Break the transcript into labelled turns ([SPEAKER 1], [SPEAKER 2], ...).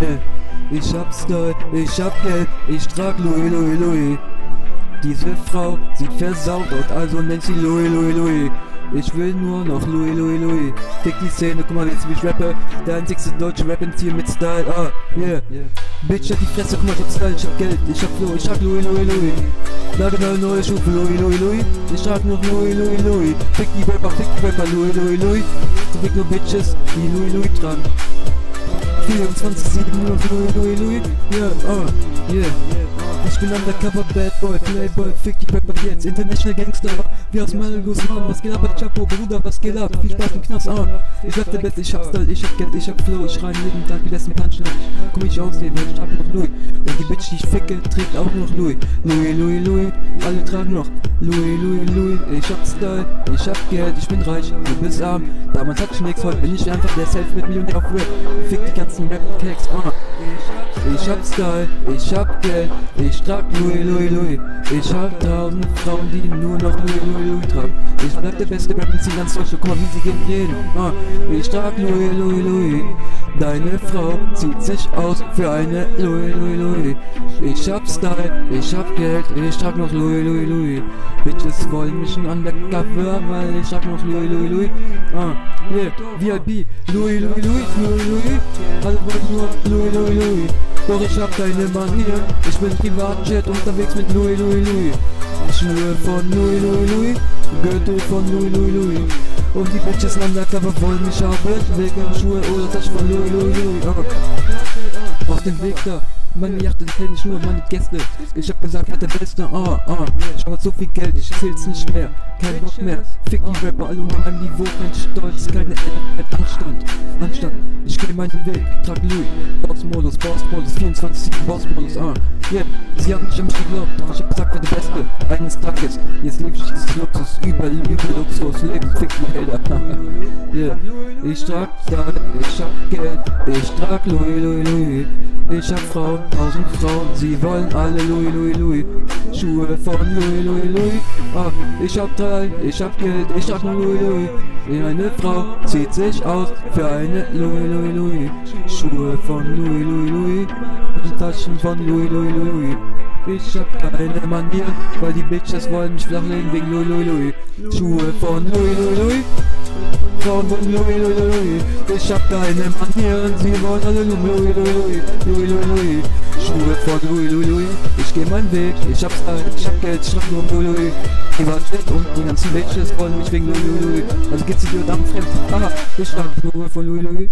[SPEAKER 1] Yeah. Ich hab Style, ich hab Geld, ich trag Louis, Louis, Louis. Diese Frau sieht versaut aus, also nennt sie Louis, Louis, Louis. Ich will nur noch Louis, Louis, Louis. Fick die Szene, guck mal jetzt wie ich rappe. Der einzigste deutsche Rap im Team mit Style, ah, yeah. Bitch, halt die Fresse, guck mal, ich hab Style, ich hab Geld, ich hab Flow, ich trag Louis, Louis, Louis. Nagelneue neue für Louis, Louis, Louis. Ich trag noch Louis, Louis, Louis. Fick die Rapper, fick die Rapper, Louis, Louis, Louis. Fick nur Bitches, die Louis, Louis tragen. 24, 7 nur noch Louis, Louis, Louis. Yeah, ah, yeah. Ich bin undercover Bad Boy, Playboy, fick die Rapper jetzt, International Gangster, wie aus Malgus, Mann, was geht ab, Chapo, Bruder, was geht ab, viel Spaß im Knast, ah, ich rap der ich hab Style, ich hab Geld, ich hab Flow, ich rein jeden Tag wie letzten Punchline, komm ich aussehe, weil ich trag noch Louis, und die Bitch, die ich ficke, trägt auch noch Louis, Louis, Louis, Louis, alle tragen noch. Louis, Louis, Louis, ich hab Style, ich hab Geld, ich bin reich, du bist arm, damals hatte ich nix, heute bin ich einfach der Self mit Millionär auf Rap, fick die ganzen Rap-Tags, ah, ich hab Style, ich hab Geld, ich trag Louis, Louis, Louis. Ich hab tausend Frauen, die nur noch Louis, Louis, Louis tragen. Ich bleib der beste Rap in ganz Deutschland, wie sie gehen reden. Ah, ich trag Louis, Louis, Louis. Deine Frau zieht sich aus für eine Louis, Louis, Louis. Ich hab Style, ich hab Geld, ich trag noch Louis, Louis, Louis. Bitches wollen mich schon undercover, weil ich trag noch Louis, Louis, Louis. Ah, yeah, VIP, Louis, Louis, Louis, Louis, Louis. Alle wollen nur Louis, Louis, Louis. Doch ich hab keine Manier, ich bin Privatjet unterwegs mit Louis, Louis, Louis. Schuhe von Louis, Louis, Louis, Gürtel von Louis, Louis, Louis. Und die Bitches undercover wollen mich haben, wegen Schuhe oder Tasche von Louis, Louis, Louis. Auf dem Weg da, meine Yacht enthält nicht nur meine Gäste. Ich hab gesagt, er der Beste, ah, ah. Ich hab so viel Geld, ich zähl's nicht mehr. Kein Bock mehr. Fick die Rapper alle unter meinem Niveau, kein Stolz, keine mit Anstand. Anstand, ich geh meinen Weg, trag Louis. Bossmodus, Bossmodus, 24 Bossmodus, ah. Yeah, sie haben nicht an mich geglaubt, ich hab gesagt, wer der Beste. Eines Tages, jetzt lebe ich dieses Luxus, über, über Luxus, Leben, fick die Gelder. yeah, ich trag Style, ich hab Geld, ich trag Louis, Louis, Louis. Ich hab Frauen, tausend Frauen, sie wollen alle Louis, Louis, Louis. Schuhe von Louis, Louis, Louis. Ah, ich hab drei, ich hab Geld, ich trag nur Louis, Louis. Eine Frau zieht sich aus für eine Louis, Louis, Louis. Schuhe von Louis, Louis, Louis. Und Taschen von Louis, Louis, Louis. Ich hab keine Manier, weil die Bitches wollen mich flachlegen wegen Louis, Louis, Louis. Schuhe von Louis, Louis, Louis. Frauen von Louis, Louis, Louis. Ich hab keine Manieren, sie wollen alle Louis, Louis, Louis, Louis, Louis, Louis. Schuhe von Louis, Louis, Louis. Ich geh meinen Weg, ich hab Style, ich hab Geld, ich trag nur Louis, Louis. Privatjet und die ganzen Bitches wollen mich wegen Louis, Louis. Also geht's dir am Fremd, haha. Ich trag nur von Louis, Louis.